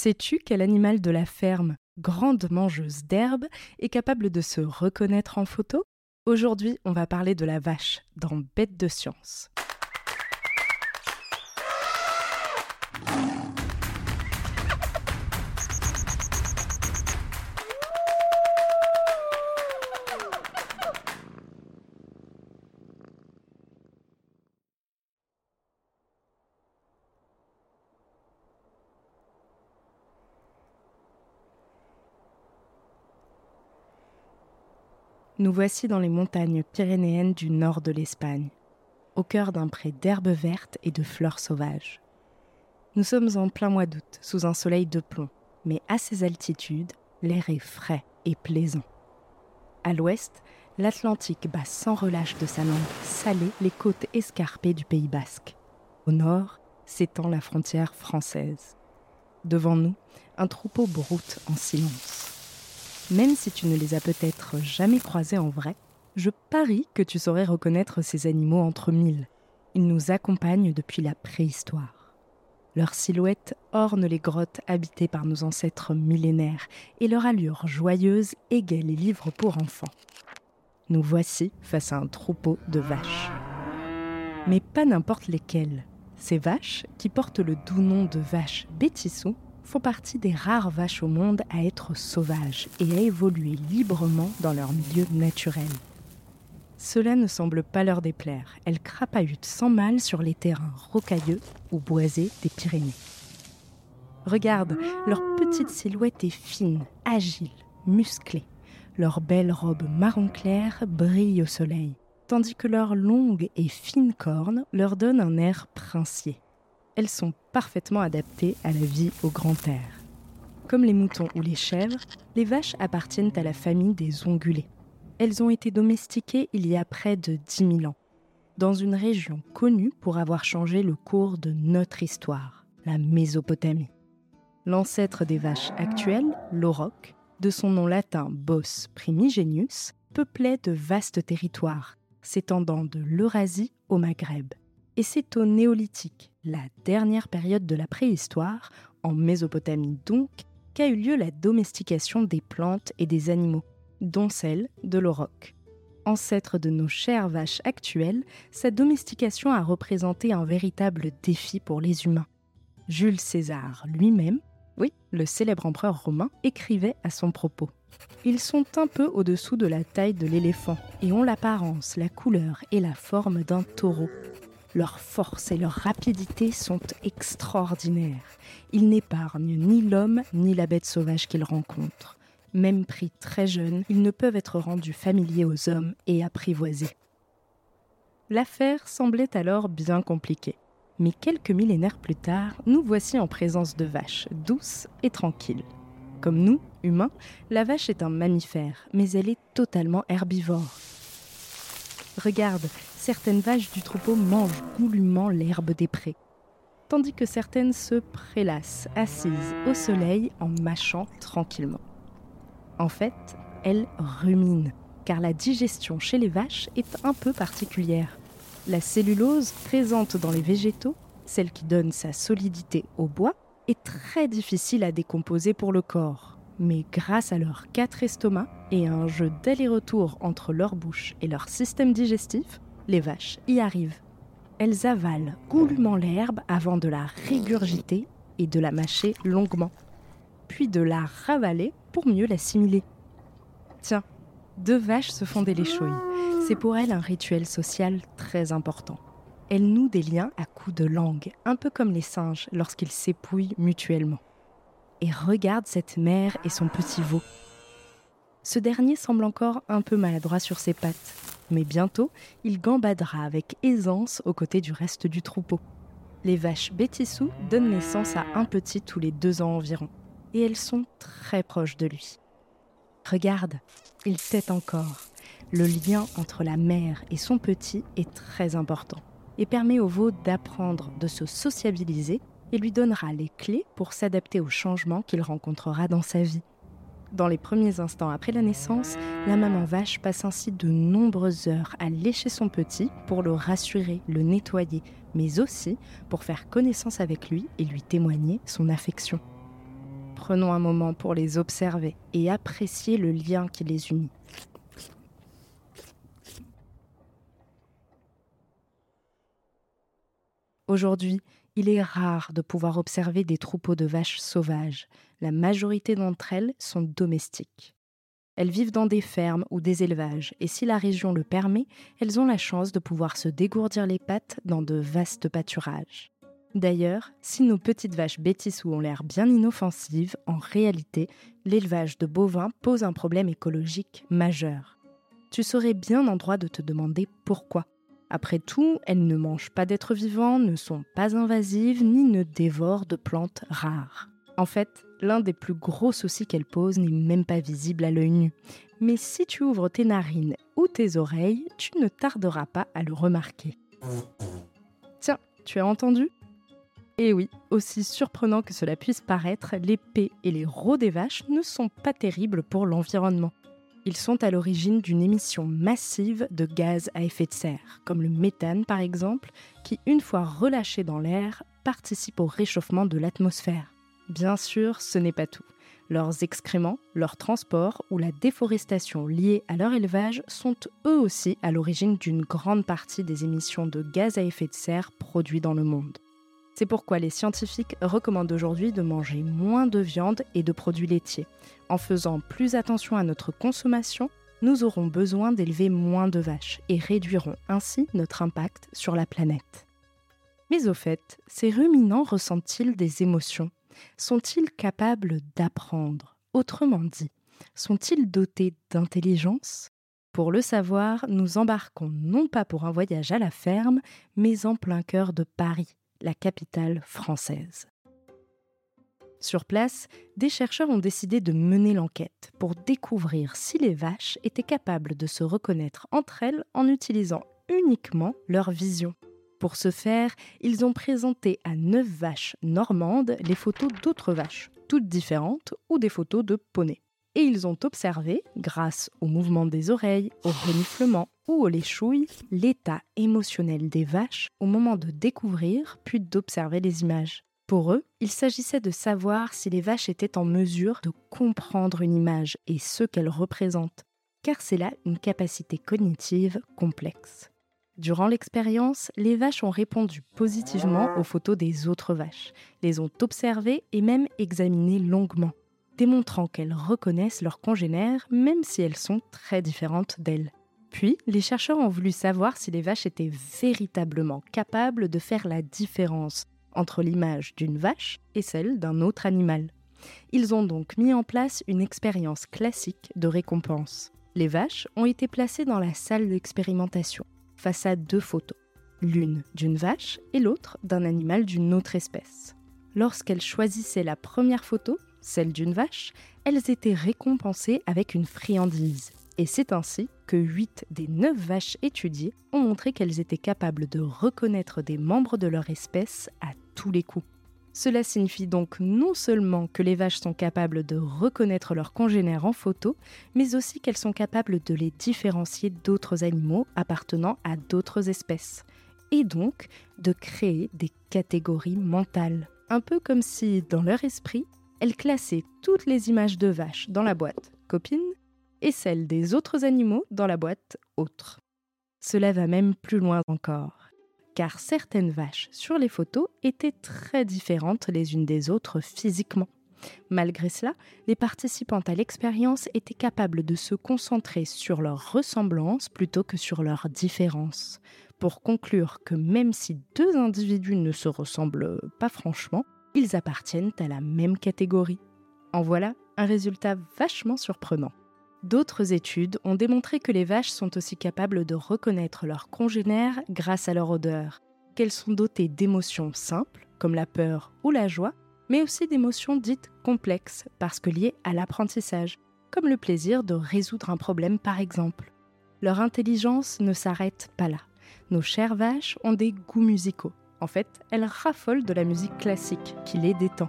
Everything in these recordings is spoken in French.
Sais-tu quel animal de la ferme, grande mangeuse d'herbe, est capable de se reconnaître en photo? Aujourd'hui, on va parler de la vache dans Bête de science. Nous voici dans les montagnes pyrénéennes du nord de l'Espagne, au cœur d'un pré d'herbes vertes et de fleurs sauvages. Nous sommes en plein mois d'août, sous un soleil de plomb, mais à ces altitudes, l'air est frais et plaisant. À l'ouest, l'Atlantique bat sans relâche de sa langue salée les côtes escarpées du Pays basque. Au nord s'étend la frontière française. Devant nous, un troupeau broute en silence. Même si tu ne les as peut-être jamais croisés en vrai, je parie que tu saurais reconnaître ces animaux entre mille. Ils nous accompagnent depuis la préhistoire. Leurs silhouettes ornent les grottes habitées par nos ancêtres millénaires et leur allure joyeuse égaye les livres pour enfants. Nous voici face à un troupeau de vaches. Mais pas n'importe lesquelles. Ces vaches, qui portent le doux nom de vaches bétissou, font partie des rares vaches au monde à être sauvages et à évoluer librement dans leur milieu naturel. Cela ne semble pas leur déplaire. Elles crapahutent sans mal sur les terrains rocailleux ou boisés des Pyrénées. Regarde, leur petite silhouette est fine, agile, musclée. Leurs belles robes marron clair brillent au soleil, tandis que leurs longues et fines cornes leur donnent un air princier elles sont parfaitement adaptées à la vie au grand air. Comme les moutons ou les chèvres, les vaches appartiennent à la famille des ongulés. Elles ont été domestiquées il y a près de 10 000 ans, dans une région connue pour avoir changé le cours de notre histoire, la Mésopotamie. L'ancêtre des vaches actuelles, l'auroch, de son nom latin Bos primigenius, peuplait de vastes territoires, s'étendant de l'Eurasie au Maghreb. Et c'est au néolithique, la dernière période de la préhistoire, en Mésopotamie donc, qu'a eu lieu la domestication des plantes et des animaux, dont celle de l'auroch. Ancêtre de nos chères vaches actuelles, sa domestication a représenté un véritable défi pour les humains. Jules César lui-même, oui, le célèbre empereur romain, écrivait à son propos. Ils sont un peu au-dessous de la taille de l'éléphant et ont l'apparence, la couleur et la forme d'un taureau. Leur force et leur rapidité sont extraordinaires. Ils n'épargnent ni l'homme ni la bête sauvage qu'ils rencontrent. Même pris très jeunes, ils ne peuvent être rendus familiers aux hommes et apprivoisés. L'affaire semblait alors bien compliquée. Mais quelques millénaires plus tard, nous voici en présence de vaches douces et tranquilles. Comme nous, humains, la vache est un mammifère, mais elle est totalement herbivore. Regarde, certaines vaches du troupeau mangent goulûment l'herbe des prés, tandis que certaines se prélassent, assises au soleil en mâchant tranquillement. En fait, elles ruminent, car la digestion chez les vaches est un peu particulière. La cellulose présente dans les végétaux, celle qui donne sa solidité au bois, est très difficile à décomposer pour le corps. Mais grâce à leurs quatre estomacs et à un jeu d'aller-retour entre leur bouche et leur système digestif, les vaches y arrivent. Elles avalent goulûment l'herbe avant de la régurgiter et de la mâcher longuement, puis de la ravaler pour mieux l'assimiler. Tiens, deux vaches se font des léchouilles. C'est pour elles un rituel social très important. Elles nouent des liens à coups de langue, un peu comme les singes lorsqu'ils s'épouillent mutuellement. Et regarde cette mère et son petit veau. Ce dernier semble encore un peu maladroit sur ses pattes, mais bientôt, il gambadera avec aisance aux côtés du reste du troupeau. Les vaches Bétissou donnent naissance à un petit tous les deux ans environ, et elles sont très proches de lui. Regarde, il tête encore. Le lien entre la mère et son petit est très important et permet au veau d'apprendre, de se sociabiliser et lui donnera les clés pour s'adapter aux changements qu'il rencontrera dans sa vie. Dans les premiers instants après la naissance, la maman vache passe ainsi de nombreuses heures à lécher son petit pour le rassurer, le nettoyer, mais aussi pour faire connaissance avec lui et lui témoigner son affection. Prenons un moment pour les observer et apprécier le lien qui les unit. Aujourd'hui, il est rare de pouvoir observer des troupeaux de vaches sauvages. La majorité d'entre elles sont domestiques. Elles vivent dans des fermes ou des élevages, et si la région le permet, elles ont la chance de pouvoir se dégourdir les pattes dans de vastes pâturages. D'ailleurs, si nos petites vaches bêtissous ont l'air bien inoffensives, en réalité, l'élevage de bovins pose un problème écologique majeur. Tu serais bien en droit de te demander pourquoi. Après tout, elles ne mangent pas d'êtres vivants, ne sont pas invasives, ni ne dévorent de plantes rares. En fait, l'un des plus gros soucis qu'elles posent n'est même pas visible à l'œil nu. Mais si tu ouvres tes narines ou tes oreilles, tu ne tarderas pas à le remarquer. Tiens, tu as entendu? Et oui, aussi surprenant que cela puisse paraître, les pets et les rots des vaches ne sont pas terribles pour l'environnement. Ils sont à l'origine d'une émission massive de gaz à effet de serre, comme le méthane par exemple, qui, une fois relâché dans l'air, participe au réchauffement de l'atmosphère. Bien sûr, ce n'est pas tout. Leurs excréments, leur transport ou la déforestation liée à leur élevage sont eux aussi à l'origine d'une grande partie des émissions de gaz à effet de serre produits dans le monde. C'est pourquoi les scientifiques recommandent aujourd'hui de manger moins de viande et de produits laitiers. En faisant plus attention à notre consommation, nous aurons besoin d'élever moins de vaches et réduirons ainsi notre impact sur la planète. Mais au fait, ces ruminants ressentent-ils des émotions? Sont-ils capables d'apprendre? Autrement dit, sont-ils dotés d'intelligence? Pour le savoir, nous embarquons non pas pour un voyage à la ferme, mais en plein cœur de Paris, la capitale française. Sur place, des chercheurs ont décidé de mener l'enquête pour découvrir si les vaches étaient capables de se reconnaître entre elles en utilisant uniquement leur vision. Pour ce faire, ils ont présenté à neuf vaches normandes les photos d'autres vaches, toutes différentes, ou des photos de poneys et ils ont observé, grâce au mouvement des oreilles, au reniflement ou aux léchouilles, l'état émotionnel des vaches au moment de découvrir puis d'observer les images. Pour eux, il s'agissait de savoir si les vaches étaient en mesure de comprendre une image et ce qu'elle représente, car c'est là une capacité cognitive complexe. Durant l'expérience, les vaches ont répondu positivement aux photos des autres vaches, les ont observées et même examinées longuement démontrant qu'elles reconnaissent leurs congénères même si elles sont très différentes d'elles. Puis, les chercheurs ont voulu savoir si les vaches étaient véritablement capables de faire la différence entre l'image d'une vache et celle d'un autre animal. Ils ont donc mis en place une expérience classique de récompense. Les vaches ont été placées dans la salle d'expérimentation, face à deux photos, l'une d'une vache et l'autre d'un animal d'une autre espèce. Lorsqu'elles choisissaient la première photo, celle d'une vache, elles étaient récompensées avec une friandise. Et c'est ainsi que 8 des 9 vaches étudiées ont montré qu'elles étaient capables de reconnaître des membres de leur espèce à tous les coups. Cela signifie donc non seulement que les vaches sont capables de reconnaître leurs congénères en photo, mais aussi qu'elles sont capables de les différencier d'autres animaux appartenant à d'autres espèces, et donc de créer des catégories mentales. Un peu comme si, dans leur esprit, elle classait toutes les images de vaches dans la boîte copine et celles des autres animaux dans la boîte autre. Cela va même plus loin encore, car certaines vaches sur les photos étaient très différentes les unes des autres physiquement. Malgré cela, les participantes à l'expérience étaient capables de se concentrer sur leur ressemblance plutôt que sur leurs différences, pour conclure que même si deux individus ne se ressemblent pas franchement, ils appartiennent à la même catégorie. En voilà un résultat vachement surprenant. D'autres études ont démontré que les vaches sont aussi capables de reconnaître leurs congénères grâce à leur odeur, qu'elles sont dotées d'émotions simples, comme la peur ou la joie, mais aussi d'émotions dites complexes, parce que liées à l'apprentissage, comme le plaisir de résoudre un problème par exemple. Leur intelligence ne s'arrête pas là. Nos chères vaches ont des goûts musicaux, en fait, elles raffolent de la musique classique qui les détend.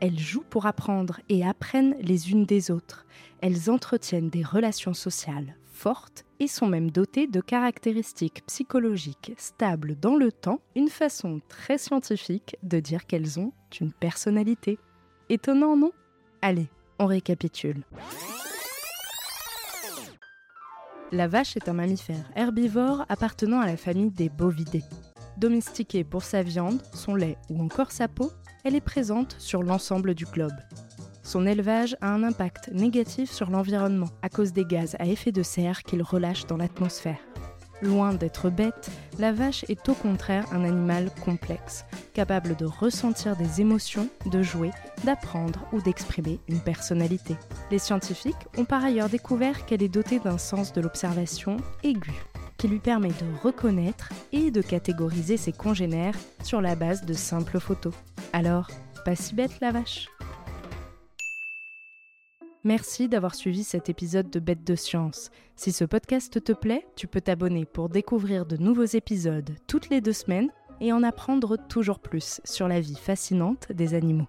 Elles jouent pour apprendre et apprennent les unes des autres. Elles entretiennent des relations sociales fortes et sont même dotées de caractéristiques psychologiques stables dans le temps, une façon très scientifique de dire qu'elles ont une personnalité. Étonnant, non? Allez, on récapitule. La vache est un mammifère herbivore appartenant à la famille des bovidés. Domestiquée pour sa viande, son lait ou encore sa peau, elle est présente sur l'ensemble du globe. Son élevage a un impact négatif sur l'environnement à cause des gaz à effet de serre qu'il relâche dans l'atmosphère. Loin d'être bête, la vache est au contraire un animal complexe, capable de ressentir des émotions, de jouer, d'apprendre ou d'exprimer une personnalité. Les scientifiques ont par ailleurs découvert qu'elle est dotée d'un sens de l'observation aigu, qui lui permet de reconnaître et de catégoriser ses congénères sur la base de simples photos. Alors, pas si bête la vache Merci d'avoir suivi cet épisode de Bête de Science. Si ce podcast te plaît, tu peux t'abonner pour découvrir de nouveaux épisodes toutes les deux semaines et en apprendre toujours plus sur la vie fascinante des animaux.